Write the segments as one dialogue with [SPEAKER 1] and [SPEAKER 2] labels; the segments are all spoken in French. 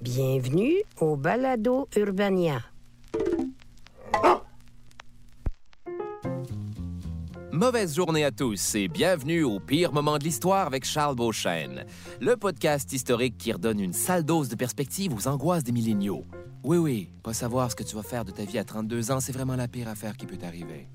[SPEAKER 1] Bienvenue au Balado Urbania.
[SPEAKER 2] Mauvaise journée à tous et bienvenue au pire moment de l'histoire avec Charles Beauchesne, le podcast historique qui redonne une sale dose de perspective aux angoisses des milléniaux. Oui, oui, pas savoir ce que tu vas faire de ta vie à 32 ans, c'est vraiment la pire affaire qui peut t'arriver.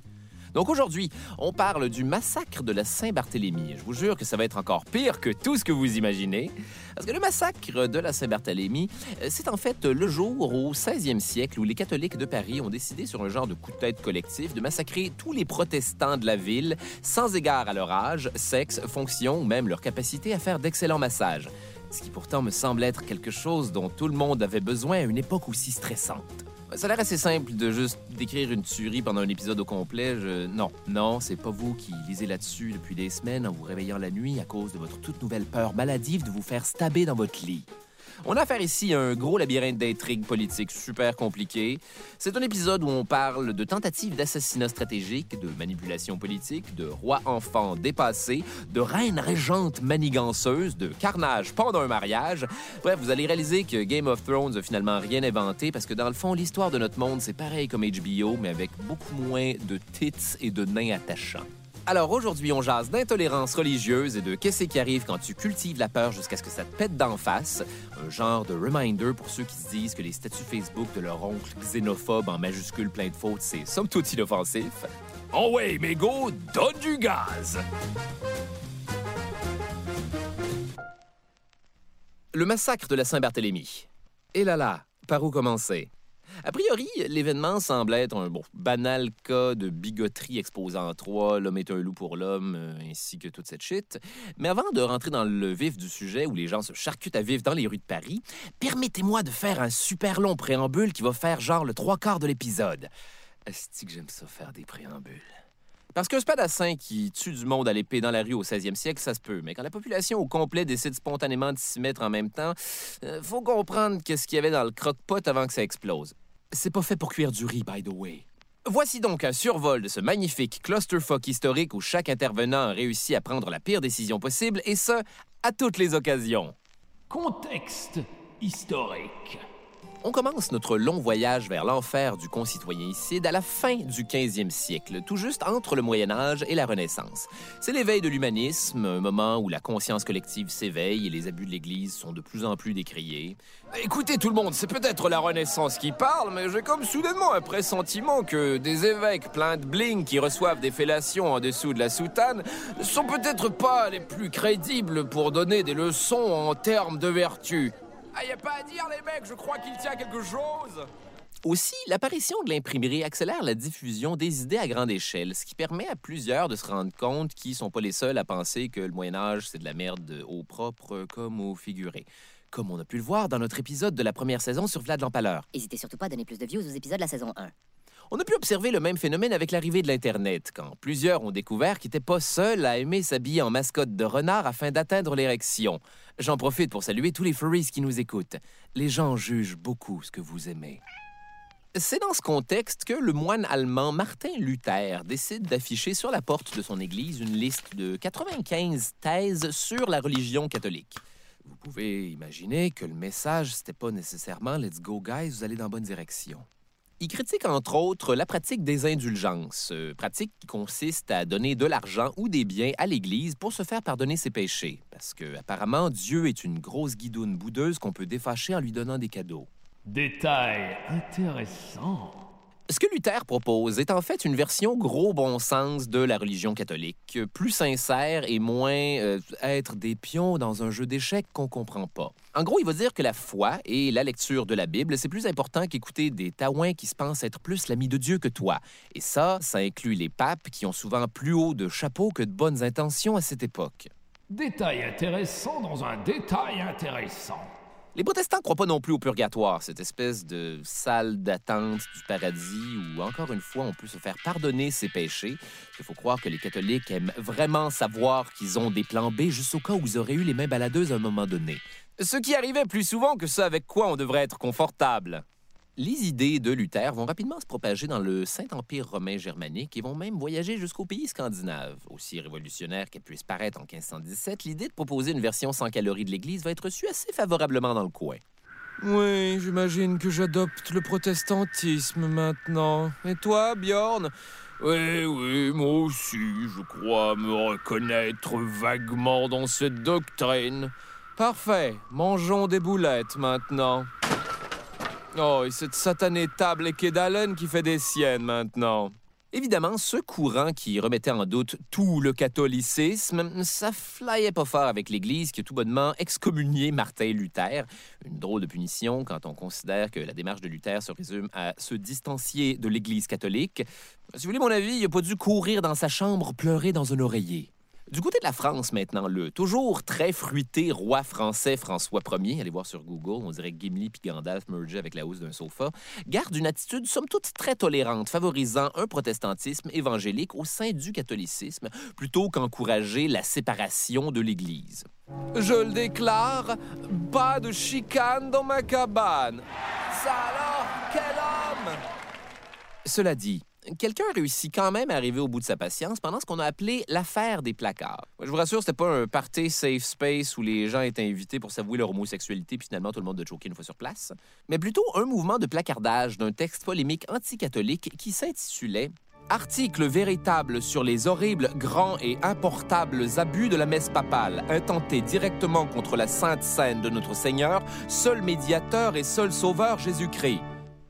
[SPEAKER 2] Donc aujourd'hui, on parle du massacre de la Saint-Barthélemy. Je vous jure que ça va être encore pire que tout ce que vous imaginez. Parce que le massacre de la Saint-Barthélemy, euh, c'est en fait le jour au 16e siècle où les catholiques de Paris ont décidé sur un genre de coup de tête collectif de massacrer tous les protestants de la ville, sans égard à leur âge, sexe, fonction ou même leur capacité à faire d'excellents massages. Ce qui pourtant me semble être quelque chose dont tout le monde avait besoin à une époque aussi stressante. Ça a l'air assez simple de juste décrire une tuerie pendant un épisode au complet. Je... Non, non, c'est pas vous qui lisez là-dessus depuis des semaines en vous réveillant la nuit à cause de votre toute nouvelle peur maladive de vous faire stabber dans votre lit. On a affaire ici à un gros labyrinthe d'intrigues politiques super compliqué. C'est un épisode où on parle de tentatives d'assassinat stratégique, de manipulation politique, de roi-enfant dépassé, de reine régente maniganceuse, de carnage pendant un mariage. Bref, vous allez réaliser que Game of Thrones a finalement rien inventé parce que dans le fond, l'histoire de notre monde, c'est pareil comme HBO, mais avec beaucoup moins de tits et de nains attachants. Alors aujourd'hui, on jase d'intolérance religieuse et de qu'est-ce qui arrive quand tu cultives la peur jusqu'à ce que ça te pète d'en face. Un genre de reminder pour ceux qui se disent que les statuts Facebook de leur oncle xénophobe en majuscule plein de fautes, c'est somme toute inoffensif. Oh ouais, mais go, donne du gaz! Le massacre de la Saint-Barthélemy. Et là là, par où commencer? A priori, l'événement semble être un banal cas de bigoterie exposant trois, l'homme est un loup pour l'homme, euh, ainsi que toute cette shit. Mais avant de rentrer dans le vif du sujet où les gens se charcutent à vivre dans les rues de Paris, permettez-moi de faire un super long préambule qui va faire genre le trois quarts de l'épisode. Est-ce que j'aime ça faire des préambules? Parce qu'un spadassin qui tue du monde à l'épée dans la rue au 16e siècle, ça se peut. Mais quand la population au complet décide spontanément de s'y mettre en même temps, euh, faut comprendre qu'est-ce qu'il y avait dans le croque-pot avant que ça explose. C'est pas fait pour cuire du riz, by the way. Voici donc un survol de ce magnifique clusterfuck historique où chaque intervenant a réussi à prendre la pire décision possible, et ce, à toutes les occasions.
[SPEAKER 3] Contexte historique.
[SPEAKER 2] On commence notre long voyage vers l'enfer du concitoyen Icide à la fin du 15e siècle, tout juste entre le Moyen Âge et la Renaissance. C'est l'éveil de l'humanisme, un moment où la conscience collective s'éveille et les abus de l'Église sont de plus en plus décriés. Écoutez tout le monde, c'est peut-être la Renaissance qui parle, mais j'ai comme soudainement un pressentiment que des évêques pleins de bling qui reçoivent des fellations en dessous de la soutane ne sont peut-être pas les plus crédibles pour donner des leçons en termes de vertu. Ah, y a pas à dire, les mecs, je crois qu'il tient quelque chose. Aussi, l'apparition de l'imprimerie accélère la diffusion des idées à grande échelle, ce qui permet à plusieurs de se rendre compte qu'ils sont pas les seuls à penser que le Moyen Âge, c'est de la merde au propre comme au figuré. Comme on a pu le voir dans notre épisode de la première saison sur Vlad l'Empaleur.
[SPEAKER 4] N'hésitez surtout pas à donner plus de views aux épisodes de la saison 1.
[SPEAKER 2] On a pu observer le même phénomène avec l'arrivée de l'Internet, quand plusieurs ont découvert qu'ils n'étaient pas seuls à aimer s'habiller en mascotte de renard afin d'atteindre l'érection. J'en profite pour saluer tous les furries qui nous écoutent. Les gens jugent beaucoup ce que vous aimez. C'est dans ce contexte que le moine allemand Martin Luther décide d'afficher sur la porte de son église une liste de 95 thèses sur la religion catholique. Vous pouvez imaginer que le message, c'était pas nécessairement Let's go, guys, vous allez dans la bonne direction. Il critique entre autres la pratique des indulgences, euh, pratique qui consiste à donner de l'argent ou des biens à l'Église pour se faire pardonner ses péchés, parce que apparemment Dieu est une grosse guidoune boudeuse qu'on peut défâcher en lui donnant des cadeaux.
[SPEAKER 3] Détail intéressant.
[SPEAKER 2] Ce que Luther propose est en fait une version gros bon sens de la religion catholique, plus sincère et moins euh, être des pions dans un jeu d'échecs qu'on comprend pas. En gros, il va dire que la foi et la lecture de la Bible, c'est plus important qu'écouter des taouins qui se pensent être plus l'ami de Dieu que toi. Et ça, ça inclut les papes qui ont souvent plus haut de chapeau que de bonnes intentions à cette époque.
[SPEAKER 3] Détail intéressant dans un détail intéressant.
[SPEAKER 2] Les protestants croient pas non plus au purgatoire, cette espèce de salle d'attente du paradis où, encore une fois, on peut se faire pardonner ses péchés. Il faut croire que les catholiques aiment vraiment savoir qu'ils ont des plans B juste au cas où ils auraient eu les mains baladeuses à un moment donné. Ce qui arrivait plus souvent que ce avec quoi on devrait être confortable. Les idées de Luther vont rapidement se propager dans le Saint-Empire romain germanique et vont même voyager jusqu'aux pays scandinaves. Aussi révolutionnaire qu'elle puisse paraître en 1517, l'idée de proposer une version sans calories de l'Église va être reçue assez favorablement dans le coin. Oui, j'imagine que j'adopte le protestantisme maintenant. Et toi, Bjorn? Oui, oui, moi aussi, je crois me reconnaître vaguement dans cette doctrine. Parfait, mangeons des boulettes maintenant. Oh, et cette satanée table et Kedalen qui fait des siennes maintenant. Évidemment, ce courant qui remettait en doute tout le catholicisme, ça flyait pas fort avec l'Église qui a tout bonnement excommunié Martin Luther. Une drôle de punition quand on considère que la démarche de Luther se résume à se distancier de l'Église catholique. Si vous voulez mon avis, il a pas dû courir dans sa chambre pleurer dans un oreiller. Du côté de la France maintenant, le toujours très fruité roi français François Ier, allez voir sur Google, on dirait Gimli puis Gandalf mergé avec la hausse d'un sofa, garde une attitude somme toute très tolérante, favorisant un protestantisme évangélique au sein du catholicisme, plutôt qu'encourager la séparation de l'Église. Je le déclare, pas de chicane dans ma cabane. Ça alors, quel homme! Cela dit, quelqu'un réussit quand même à arriver au bout de sa patience pendant ce qu'on a appelé l'affaire des placards. Je vous rassure, c'était pas un party safe space où les gens étaient invités pour s'avouer leur homosexualité puis finalement tout le monde a choqué une fois sur place, mais plutôt un mouvement de placardage d'un texte polémique anticatholique qui s'intitulait Article véritable sur les horribles, grands et importables abus de la messe papale, intentés directement contre la sainte scène de notre Seigneur, seul médiateur et seul sauveur Jésus-Christ.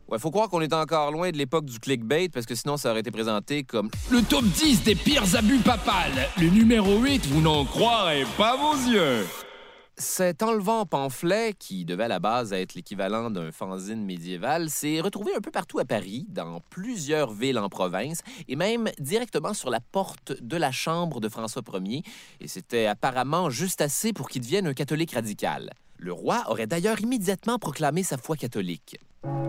[SPEAKER 2] Ouais, faut croire qu'on est encore loin de l'époque du clickbait parce que sinon ça aurait été présenté comme
[SPEAKER 3] Le top 10 des pires abus papales. Le numéro 8, vous n'en croirez pas vos yeux.
[SPEAKER 2] Cet enlevant pamphlet, qui devait à la base être l'équivalent d'un fanzine médiéval, s'est retrouvé un peu partout à Paris, dans plusieurs villes en province, et même directement sur la porte de la chambre de François Ier, et c'était apparemment juste assez pour qu'il devienne un catholique radical. Le roi aurait d'ailleurs immédiatement proclamé sa foi catholique.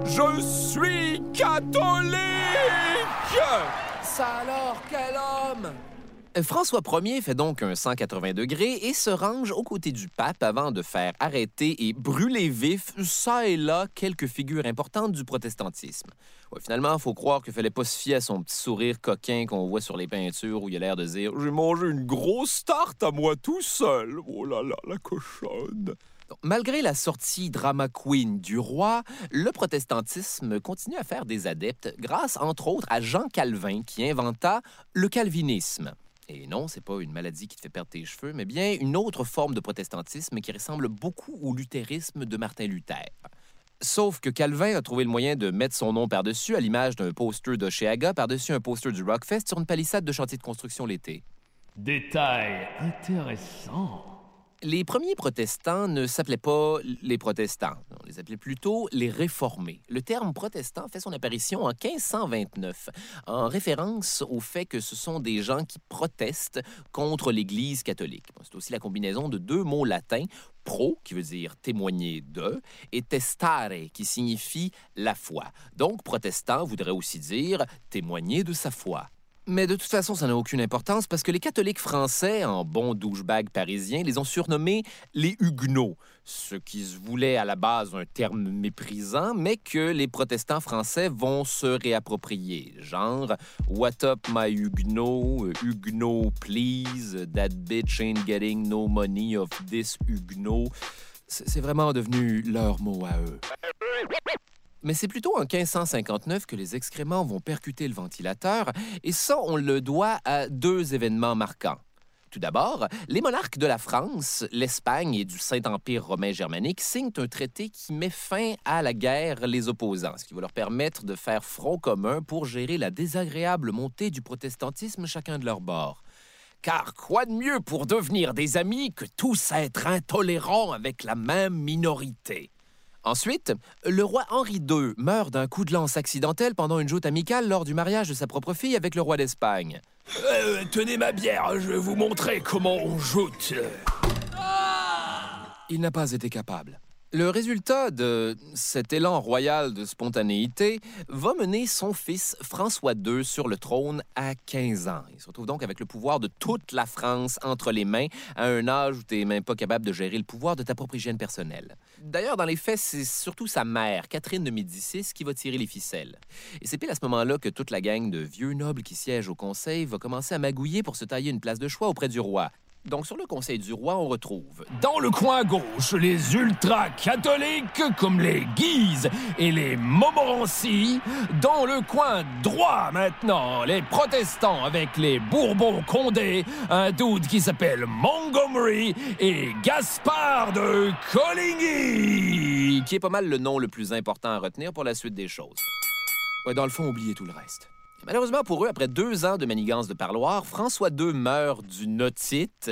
[SPEAKER 2] Je suis catholique! Ça alors, quel homme! François Ier fait donc un 180 degrés et se range aux côtés du pape avant de faire arrêter et brûler vif, ça et là, quelques figures importantes du protestantisme. Ouais, finalement, il faut croire qu'il fallait pas se fier à son petit sourire coquin qu'on voit sur les peintures où il a l'air de dire « J'ai mangé une grosse tarte à moi tout seul. Oh là là, la cochonne. » Malgré la sortie drama queen du roi, le protestantisme continue à faire des adeptes grâce, entre autres, à Jean Calvin qui inventa le calvinisme. Et non, c'est pas une maladie qui te fait perdre tes cheveux, mais bien une autre forme de protestantisme qui ressemble beaucoup au luthérisme de Martin Luther. Sauf que Calvin a trouvé le moyen de mettre son nom par-dessus, à l'image d'un poster d'Oceaga par-dessus un poster du Rockfest sur une palissade de chantier de construction l'été.
[SPEAKER 3] Détail intéressant.
[SPEAKER 2] Les premiers protestants ne s'appelaient pas les protestants, on les appelait plutôt les réformés. Le terme protestant fait son apparition en 1529, en référence au fait que ce sont des gens qui protestent contre l'Église catholique. C'est aussi la combinaison de deux mots latins, pro, qui veut dire témoigner de, et testare, qui signifie la foi. Donc, protestant voudrait aussi dire témoigner de sa foi. Mais de toute façon, ça n'a aucune importance parce que les catholiques français, en bons douchebags parisiens, les ont surnommés les Huguenots, ce qui se voulait à la base un terme méprisant, mais que les protestants français vont se réapproprier. Genre, What up my Huguenot, Huguenot please, that bitch ain't getting no money of this Huguenot. C'est vraiment devenu leur mot à eux. Mais c'est plutôt en 1559 que les excréments vont percuter le ventilateur, et ça, on le doit à deux événements marquants. Tout d'abord, les monarques de la France, l'Espagne et du Saint-Empire romain germanique signent un traité qui met fin à la guerre les opposants, ce qui va leur permettre de faire front commun pour gérer la désagréable montée du protestantisme chacun de leur bord. Car quoi de mieux pour devenir des amis que tous être intolérants avec la même minorité? Ensuite, le roi Henri II meurt d'un coup de lance accidentel pendant une joute amicale lors du mariage de sa propre fille avec le roi d'Espagne.
[SPEAKER 3] Euh, tenez ma bière, je vais vous montrer comment on joute.
[SPEAKER 2] Il n'a pas été capable. Le résultat de cet élan royal de spontanéité va mener son fils François II sur le trône à 15 ans. Il se retrouve donc avec le pouvoir de toute la France entre les mains à un âge où tu n'es même pas capable de gérer le pouvoir de ta propre hygiène personnelle. D'ailleurs, dans les faits, c'est surtout sa mère, Catherine de Médicis, qui va tirer les ficelles. Et c'est pile à ce moment-là que toute la gang de vieux nobles qui siègent au conseil va commencer à magouiller pour se tailler une place de choix auprès du roi. Donc, sur le conseil du roi, on retrouve
[SPEAKER 3] Dans le coin gauche, les ultra-catholiques comme les Guises et les Montmorency. Dans le coin droit maintenant, les protestants avec les Bourbons-Condé, un doute qui s'appelle Montgomery et Gaspard de Coligny.
[SPEAKER 2] qui est pas mal le nom le plus important à retenir pour la suite des choses. Ouais, dans le fond, oubliez tout le reste. Malheureusement pour eux, après deux ans de manigance de parloir, François II meurt d'une otite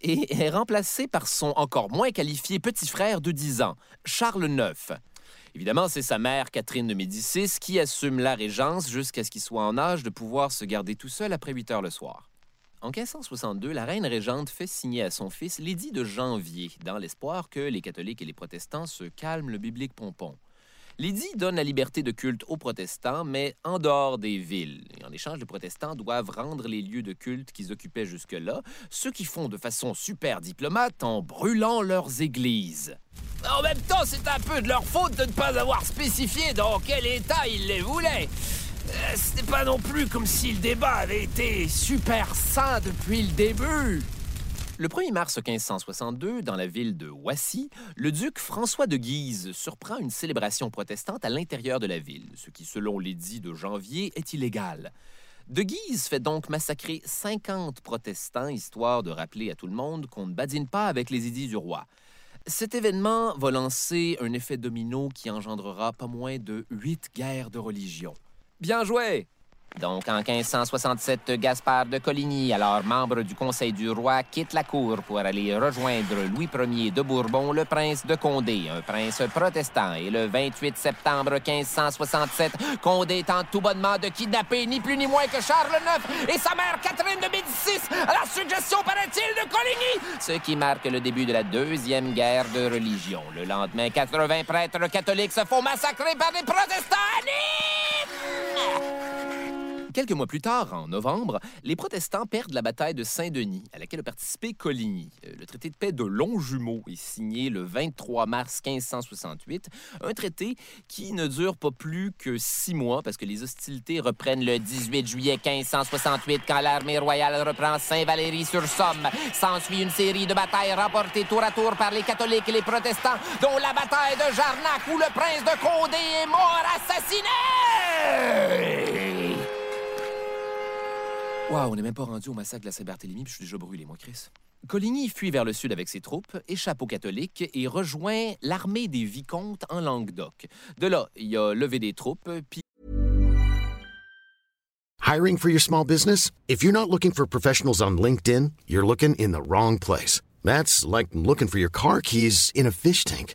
[SPEAKER 2] et est remplacé par son encore moins qualifié petit frère de 10 ans, Charles IX. Évidemment, c'est sa mère, Catherine de Médicis, qui assume la régence jusqu'à ce qu'il soit en âge de pouvoir se garder tout seul après 8 heures le soir. En 1562, la reine régente fait signer à son fils l'édit de janvier, dans l'espoir que les catholiques et les protestants se calment le biblique pompon. L'édit donne la liberté de culte aux protestants, mais en dehors des villes. Et en échange, les protestants doivent rendre les lieux de culte qu'ils occupaient jusque-là, ce qu'ils font de façon super diplomate en brûlant leurs églises.
[SPEAKER 3] En même temps, c'est un peu de leur faute de ne pas avoir spécifié dans quel état ils les voulaient. Euh, C'était pas non plus comme si le débat avait été super sain depuis le début.
[SPEAKER 2] Le 1er mars 1562, dans la ville de Wassy, le duc François de Guise surprend une célébration protestante à l'intérieur de la ville, ce qui, selon l'édit de janvier, est illégal. De Guise fait donc massacrer 50 protestants, histoire de rappeler à tout le monde qu'on ne badine pas avec les édits du roi. Cet événement va lancer un effet domino qui engendrera pas moins de huit guerres de religion. Bien joué! Donc, en 1567, Gaspard de Coligny, alors membre du Conseil du roi, quitte la cour pour aller rejoindre Louis Ier de Bourbon, le prince de Condé, un prince protestant. Et le 28 septembre 1567, Condé tente tout bonnement de kidnapper ni plus ni moins que Charles IX et sa mère Catherine de Médicis à la suggestion, paraît-il, de Coligny, ce qui marque le début de la deuxième guerre de religion. Le lendemain, 80 prêtres catholiques se font massacrer par des protestants! Quelques mois plus tard, en novembre, les protestants perdent la bataille de Saint-Denis, à laquelle a participé Coligny. Euh, Le traité de paix de Longjumeau est signé le 23 mars 1568, un traité qui ne dure pas plus que six mois parce que les hostilités reprennent le 18 juillet 1568 quand l'armée royale reprend Saint-Valéry-sur-Somme. S'ensuit une série de batailles remportées tour à tour par les catholiques et les protestants, dont la bataille de Jarnac où le prince de Condé est mort assassiné! Waouh, on n'est même pas rendu au massacre de Saint-Barthélemy, puis je suis déjà brûlé, moi, Chris. Coligny fuit vers le sud avec ses troupes, échappe aux catholiques et rejoint l'armée des vicomtes en Languedoc. De là, il a levé des troupes, puis
[SPEAKER 5] Hiring for your small business? If you're not looking for professionals on LinkedIn, you're looking in the wrong place. That's like looking for your car keys in a fish tank.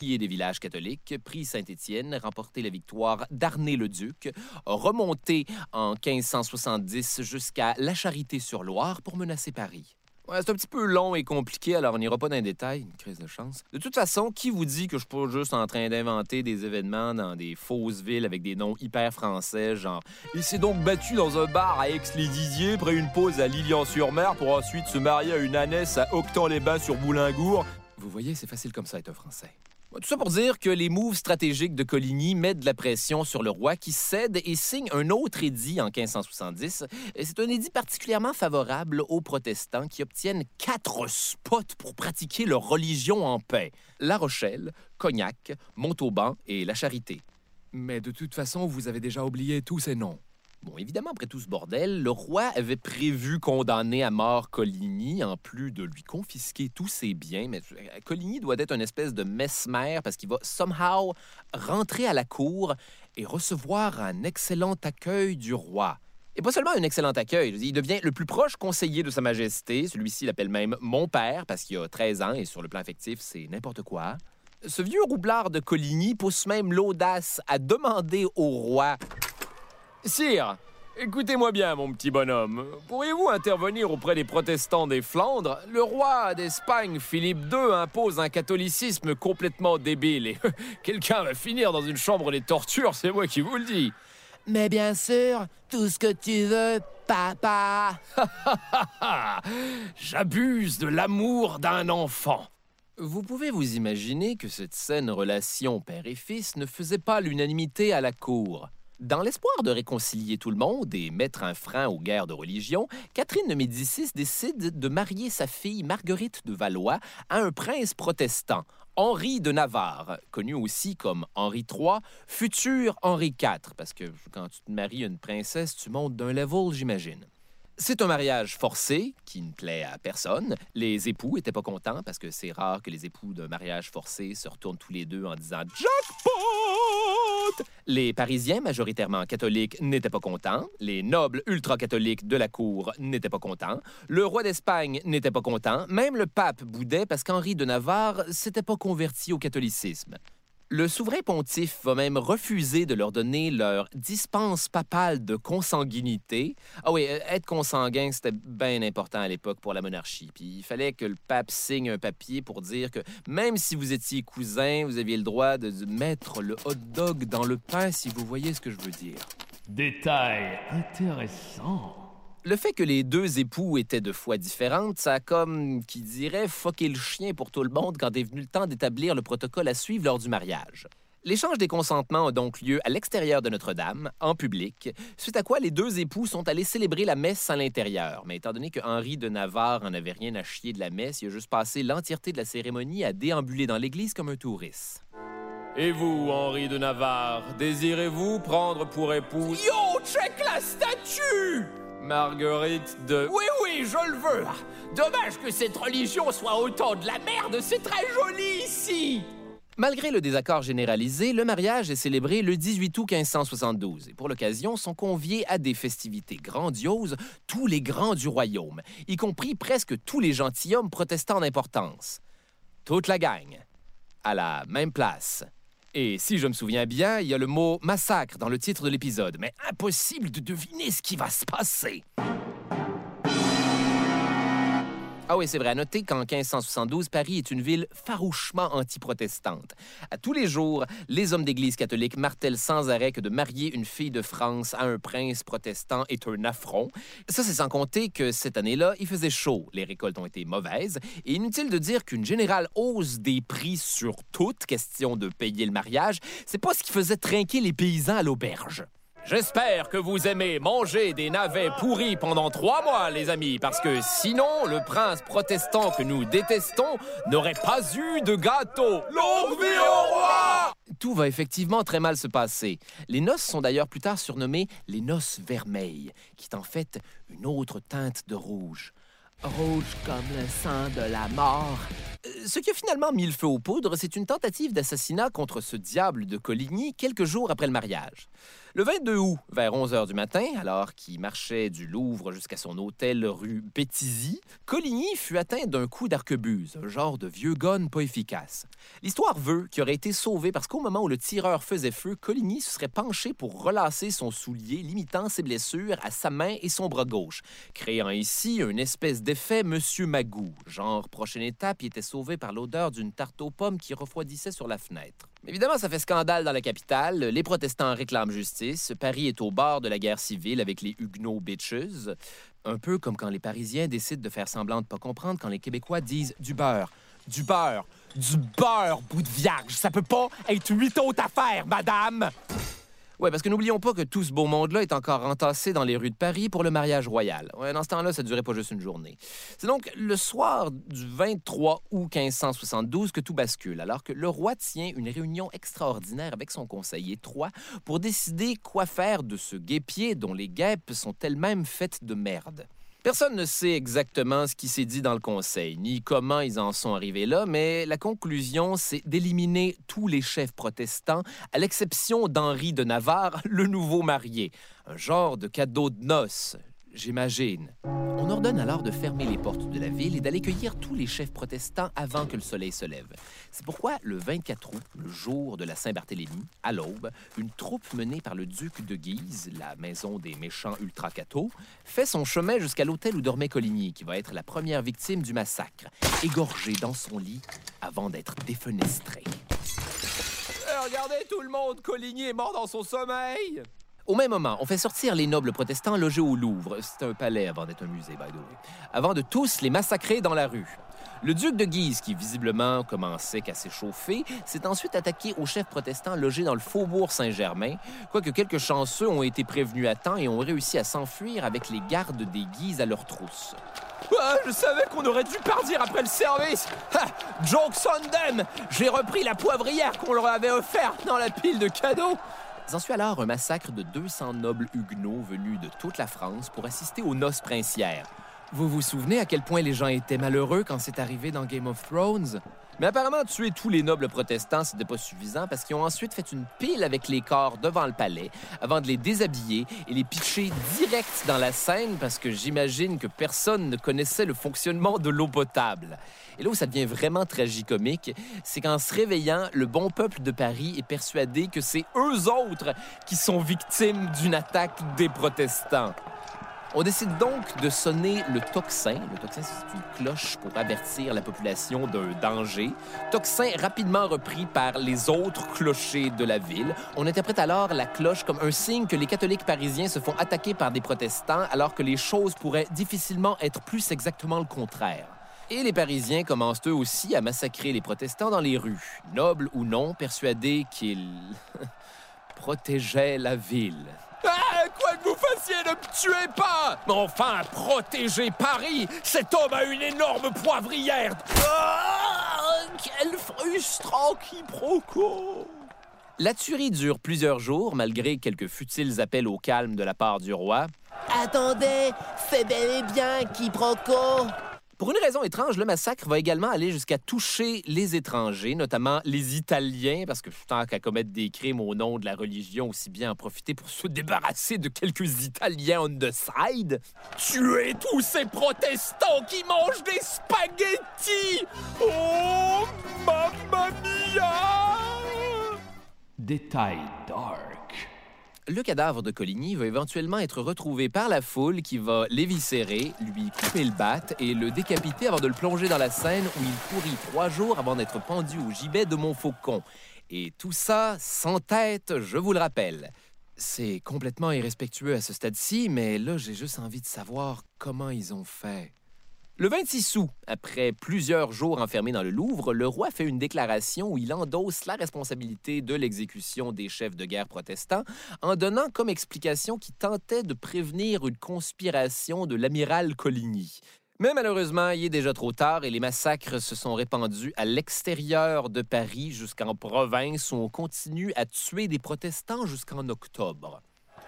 [SPEAKER 2] des villages catholiques, pris Saint-Étienne, remporté la victoire d'Arnay-le-Duc, remonté en 1570 jusqu'à La Charité-sur-Loire pour menacer Paris. C'est un petit peu long et compliqué, alors on n'ira pas dans les détails, une crise de chance. De toute façon, qui vous dit que je suis pas juste en train d'inventer des événements dans des fausses villes avec des noms hyper français, genre Il s'est donc battu dans un bar à Aix-les-Diziers, après une pause à Lilian-sur-Mer pour ensuite se marier à une ânesse à Octan-les-Bains sur Boulingour. Vous voyez, c'est facile comme ça être un Français. Tout ça pour dire que les moves stratégiques de Coligny mettent de la pression sur le roi qui cède et signe un autre édit en 1570. C'est un édit particulièrement favorable aux protestants qui obtiennent quatre spots pour pratiquer leur religion en paix. La Rochelle, Cognac, Montauban et La Charité. Mais de toute façon, vous avez déjà oublié tous ces noms. Bon, évidemment, après tout ce bordel, le roi avait prévu condamner à mort Coligny, en plus de lui confisquer tous ses biens. Mais euh, Coligny doit être une espèce de mesmer parce qu'il va somehow rentrer à la cour et recevoir un excellent accueil du roi. Et pas seulement un excellent accueil, il devient le plus proche conseiller de Sa Majesté. Celui-ci l'appelle même mon père parce qu'il a 13 ans et sur le plan affectif, c'est n'importe quoi. Ce vieux roublard de Coligny pousse même l'audace à demander au roi Sire, écoutez-moi bien, mon petit bonhomme. Pourriez-vous intervenir auprès des protestants des Flandres? Le roi d'Espagne, Philippe II, impose un catholicisme complètement débile et quelqu'un va finir dans une chambre des tortures, c'est moi qui vous le dis. Mais bien sûr, tout ce que tu veux, papa. J'abuse de l'amour d'un enfant. Vous pouvez vous imaginer que cette saine relation père et fils ne faisait pas l'unanimité à la cour. Dans l'espoir de réconcilier tout le monde et mettre un frein aux guerres de religion, Catherine de Médicis décide de marier sa fille Marguerite de Valois à un prince protestant, Henri de Navarre, connu aussi comme Henri III, futur Henri IV, parce que quand tu te maries une princesse, tu montes d'un level, j'imagine. C'est un mariage forcé qui ne plaît à personne. Les époux étaient pas contents parce que c'est rare que les époux d'un mariage forcé se retournent tous les deux en disant Jackpot! Les Parisiens, majoritairement catholiques, n'étaient pas contents. Les nobles ultra-catholiques de la cour n'étaient pas contents. Le roi d'Espagne n'était pas content. Même le pape boudait parce qu'Henri de Navarre s'était pas converti au catholicisme. Le souverain pontife va même refuser de leur donner leur dispense papale de consanguinité. Ah oui, euh, être consanguin, c'était bien important à l'époque pour la monarchie. Puis il fallait que le pape signe un papier pour dire que même si vous étiez cousin, vous aviez le droit de mettre le hot dog dans le pain, si vous voyez ce que je veux dire.
[SPEAKER 3] Détail intéressant.
[SPEAKER 2] Le fait que les deux époux étaient de foi différentes, ça a comme, qui dirait, foqué le chien pour tout le monde quand est venu le temps d'établir le protocole à suivre lors du mariage. L'échange des consentements a donc lieu à l'extérieur de Notre-Dame, en public, suite à quoi les deux époux sont allés célébrer la messe à l'intérieur. Mais étant donné que Henri de Navarre en avait rien à chier de la messe, il a juste passé l'entièreté de la cérémonie à déambuler dans l'église comme un touriste.
[SPEAKER 3] Et vous, Henri de Navarre, désirez-vous prendre pour épouse...
[SPEAKER 6] Yo, check la statue
[SPEAKER 3] Marguerite de...
[SPEAKER 6] Oui, oui, je le veux. Dommage que cette religion soit autant de la merde, c'est très joli ici.
[SPEAKER 2] Malgré le désaccord généralisé, le mariage est célébré le 18 août 1572 et pour l'occasion sont conviés à des festivités grandioses tous les grands du royaume, y compris presque tous les gentilshommes protestants d'importance. Toute la gang, à la même place. Et si je me souviens bien, il y a le mot massacre dans le titre de l'épisode, mais impossible de deviner ce qui va se passer. Ah oui, c'est vrai. À noter qu'en 1572, Paris est une ville farouchement anti-protestante. À tous les jours, les hommes d'Église catholique martèlent sans arrêt que de marier une fille de France à un prince protestant est un affront. Ça, c'est sans compter que cette année-là, il faisait chaud. Les récoltes ont été mauvaises. Et inutile de dire qu'une générale hausse des prix sur toute question de payer le mariage, c'est pas ce qui faisait trinquer les paysans à l'auberge.
[SPEAKER 3] J'espère que vous aimez manger des navets pourris pendant trois mois, les amis, parce que sinon, le prince protestant que nous détestons n'aurait pas eu de gâteau.
[SPEAKER 6] Longue vie au roi
[SPEAKER 2] Tout va effectivement très mal se passer. Les noces sont d'ailleurs plus tard surnommées les noces vermeilles, qui est en fait une autre teinte de rouge. rouge comme le sang de la mort. Euh, Ce qui a finalement mis le feu aux poudres, c'est une tentative d'assassinat contre ce diable de Coligny quelques jours après le mariage. Le 22 août, vers 11 h du matin, alors qu'il marchait du Louvre jusqu'à son hôtel rue Béthisy, Coligny fut atteint d'un coup d'arquebuse, un genre de vieux gun pas efficace. L'histoire veut qu'il aurait été sauvé parce qu'au moment où le tireur faisait feu, Coligny se serait penché pour relasser son soulier, limitant ses blessures à sa main et son bras gauche, créant ici une espèce d'effet Monsieur Magou. Genre, prochaine étape, il était sauvé par l'odeur d'une tarte aux pommes qui refroidissait sur la fenêtre. Évidemment, ça fait scandale dans la capitale. Les protestants réclament justice. Paris est au bord de la guerre civile avec les Huguenots bitches. Un peu comme quand les Parisiens décident de faire semblant de pas comprendre quand les Québécois disent du beurre, du beurre, du beurre, bout de vierge. Ça peut pas être huit autres affaires, madame! Ouais, parce que n'oublions pas que tout ce beau monde-là est encore entassé dans les rues de Paris pour le mariage royal. Ouais, dans ce temps-là, ça durait pas juste une journée. C'est donc le soir du 23 août 1572 que tout bascule, alors que le roi tient une réunion extraordinaire avec son conseiller Troyes pour décider quoi faire de ce guépier dont les guêpes sont elles-mêmes faites de merde. Personne ne sait exactement ce qui s'est dit dans le Conseil, ni comment ils en sont arrivés là, mais la conclusion, c'est d'éliminer tous les chefs protestants, à l'exception d'Henri de Navarre, le nouveau marié. Un genre de cadeau de noces, j'imagine. On ordonne alors de fermer les portes de la ville et d'aller cueillir tous les chefs protestants avant que le soleil se lève. C'est pourquoi, le 24 août, le jour de la Saint-Barthélemy, à l'aube, une troupe menée par le duc de Guise, la maison des méchants ultra-cathos, fait son chemin jusqu'à l'hôtel où dormait Coligny, qui va être la première victime du massacre, égorgé dans son lit avant d'être défenestré.
[SPEAKER 6] Eh, regardez tout le monde, Coligny est mort dans son sommeil.
[SPEAKER 2] Au même moment, on fait sortir les nobles protestants logés au Louvre. C'est un palais avant d'être un musée, by the way. Avant de tous les massacrer dans la rue. Le duc de Guise, qui visiblement commençait qu'à s'échauffer, s'est ensuite attaqué aux chefs protestants logés dans le faubourg Saint-Germain, quoique quelques chanceux ont été prévenus à temps et ont réussi à s'enfuir avec les gardes des Guises à leur trousse.
[SPEAKER 6] Ah, je savais qu'on aurait dû partir après le service. Ha! Jokes on. J'ai repris la poivrière qu'on leur avait offerte dans la pile de cadeaux.
[SPEAKER 2] S'ensuit alors un massacre de 200 nobles huguenots venus de toute la France pour assister aux noces princières. Vous vous souvenez à quel point les gens étaient malheureux quand c'est arrivé dans Game of Thrones? Mais apparemment, tuer tous les nobles protestants, c'était pas suffisant parce qu'ils ont ensuite fait une pile avec les corps devant le palais avant de les déshabiller et les pitcher direct dans la Seine parce que j'imagine que personne ne connaissait le fonctionnement de l'eau potable. Et là où ça devient vraiment tragicomique, c'est qu'en se réveillant, le bon peuple de Paris est persuadé que c'est eux autres qui sont victimes d'une attaque des protestants. On décide donc de sonner le tocsin. Le tocsin, c'est une cloche pour avertir la population d'un danger. Tocsin rapidement repris par les autres clochers de la ville. On interprète alors la cloche comme un signe que les catholiques parisiens se font attaquer par des protestants, alors que les choses pourraient difficilement être plus exactement le contraire. Et les Parisiens commencent eux aussi à massacrer les protestants dans les rues, nobles ou non, persuadés qu'ils protégeaient la ville.
[SPEAKER 6] Ah, quoi que vous fassiez, ne me tuez pas Mais enfin, protégez Paris Cet homme a une énorme poivrière Ah, Quel frustrant quiproquo
[SPEAKER 2] La tuerie dure plusieurs jours, malgré quelques futiles appels au calme de la part du roi.
[SPEAKER 7] Attendez, c'est bel et bien quiproquo.
[SPEAKER 2] Pour une raison étrange, le massacre va également aller jusqu'à toucher les étrangers, notamment les Italiens, parce que tant qu'à commettre des crimes au nom de la religion, aussi bien en profiter pour se débarrasser de quelques Italiens on the side.
[SPEAKER 6] Tuez tous ces protestants qui mangent des spaghettis Oh, mamma mia
[SPEAKER 3] Détail dark.
[SPEAKER 2] Le cadavre de Coligny va éventuellement être retrouvé par la foule qui va l'éviscérer, lui couper le bat et le décapiter avant de le plonger dans la Seine où il pourrit trois jours avant d'être pendu au gibet de Montfaucon. Et tout ça sans tête, je vous le rappelle. C'est complètement irrespectueux à ce stade-ci, mais là, j'ai juste envie de savoir comment ils ont fait. Le 26 août, après plusieurs jours enfermés dans le Louvre, le roi fait une déclaration où il endosse la responsabilité de l'exécution des chefs de guerre protestants en donnant comme explication qu'il tentait de prévenir une conspiration de l'amiral Coligny. Mais malheureusement, il est déjà trop tard et les massacres se sont répandus à l'extérieur de Paris jusqu'en province où on continue à tuer des protestants jusqu'en octobre.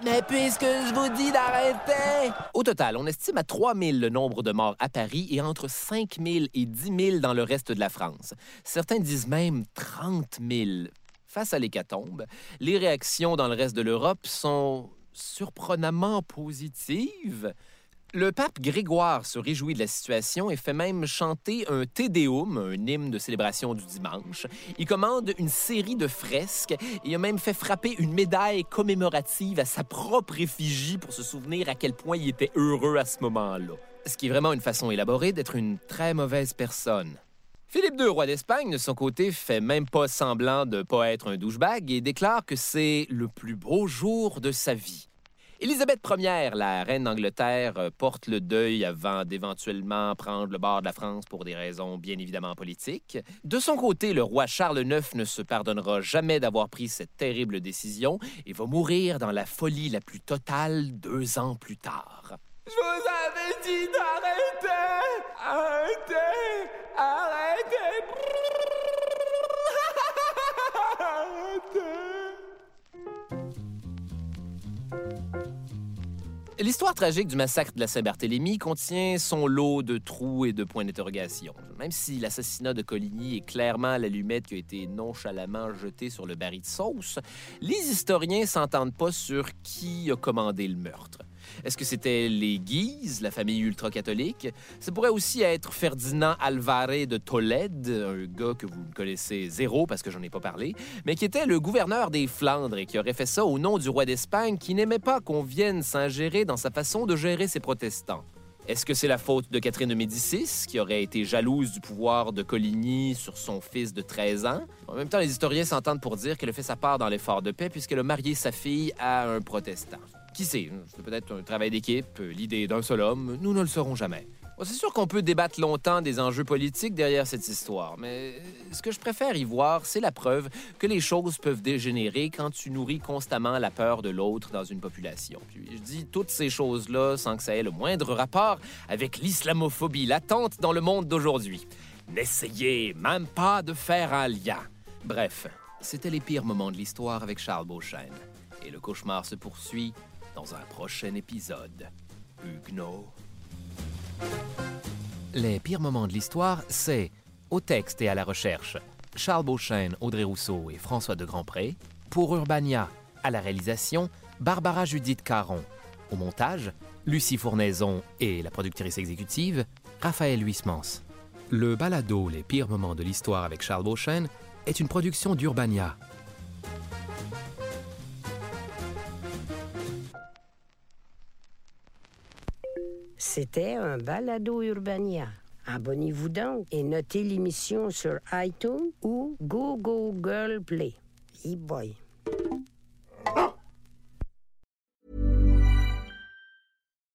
[SPEAKER 7] Mais puisque je vous dis d'arrêter
[SPEAKER 2] Au total, on estime à 3 000 le nombre de morts à Paris et entre 5 000 et 10 000 dans le reste de la France. Certains disent même 30 000. Face à l'hécatombe, les réactions dans le reste de l'Europe sont surprenamment positives. Le pape Grégoire se réjouit de la situation et fait même chanter un Te Deum, un hymne de célébration du dimanche. Il commande une série de fresques et a même fait frapper une médaille commémorative à sa propre effigie pour se souvenir à quel point il était heureux à ce moment-là. Ce qui est vraiment une façon élaborée d'être une très mauvaise personne. Philippe II, roi d'Espagne, de son côté, fait même pas semblant de pas être un douchebag et déclare que c'est le plus beau jour de sa vie. Élisabeth Ier, la reine d'Angleterre, euh, porte le deuil avant d'éventuellement prendre le bord de la France pour des raisons bien évidemment politiques. De son côté, le roi Charles IX ne se pardonnera jamais d'avoir pris cette terrible décision et va mourir dans la folie la plus totale deux ans plus tard.
[SPEAKER 6] Je vous avais dit d'arrêter Arrêtez Arrêtez
[SPEAKER 2] L'histoire tragique du massacre de la Saint-Barthélemy contient son lot de trous et de points d'interrogation. Même si l'assassinat de Coligny est clairement l'allumette qui a été nonchalamment jetée sur le baril de sauce, les historiens s'entendent pas sur qui a commandé le meurtre. Est-ce que c'était les Guises, la famille ultra-catholique? Ça pourrait aussi être Ferdinand Alvarez de Tolède, un gars que vous connaissez zéro parce que j'en ai pas parlé, mais qui était le gouverneur des Flandres et qui aurait fait ça au nom du roi d'Espagne qui n'aimait pas qu'on vienne s'ingérer dans sa façon de gérer ses protestants. Est-ce que c'est la faute de Catherine de Médicis, qui aurait été jalouse du pouvoir de Coligny sur son fils de 13 ans? En même temps, les historiens s'entendent pour dire qu'elle a fait sa part dans l'effort de paix puisqu'elle a marié sa fille à un protestant. Qui sait, c'est peut-être un travail d'équipe, l'idée d'un seul homme, nous ne le saurons jamais. c'est sûr qu'on peut débattre longtemps des enjeux politiques derrière cette histoire, mais ce que je préfère y voir, c'est la preuve que les choses peuvent dégénérer quand tu nourris constamment la peur de l'autre dans une population. Puis je dis toutes ces choses-là sans que ça ait le moindre rapport avec l'islamophobie latente dans le monde d'aujourd'hui. N'essayez même pas de faire un lien. Bref, c'était les pires moments de l'histoire avec Charles Beauchesne. Et le cauchemar se poursuit dans un prochain épisode. Huguenot. Les pires moments de l'histoire, c'est au texte et à la recherche Charles Beauchesne, Audrey Rousseau et François de Grandpré. Pour Urbania, à la réalisation, Barbara Judith Caron. Au montage, Lucie Fournaison et la productrice exécutive, Raphaël Huismans. Le balado Les pires moments de l'histoire avec Charles Beauchesne est une production d'Urbania
[SPEAKER 1] C'était un balado Urbania. Abonnez-vous donc et notez l'émission sur iTunes ou Google Play. E-boy.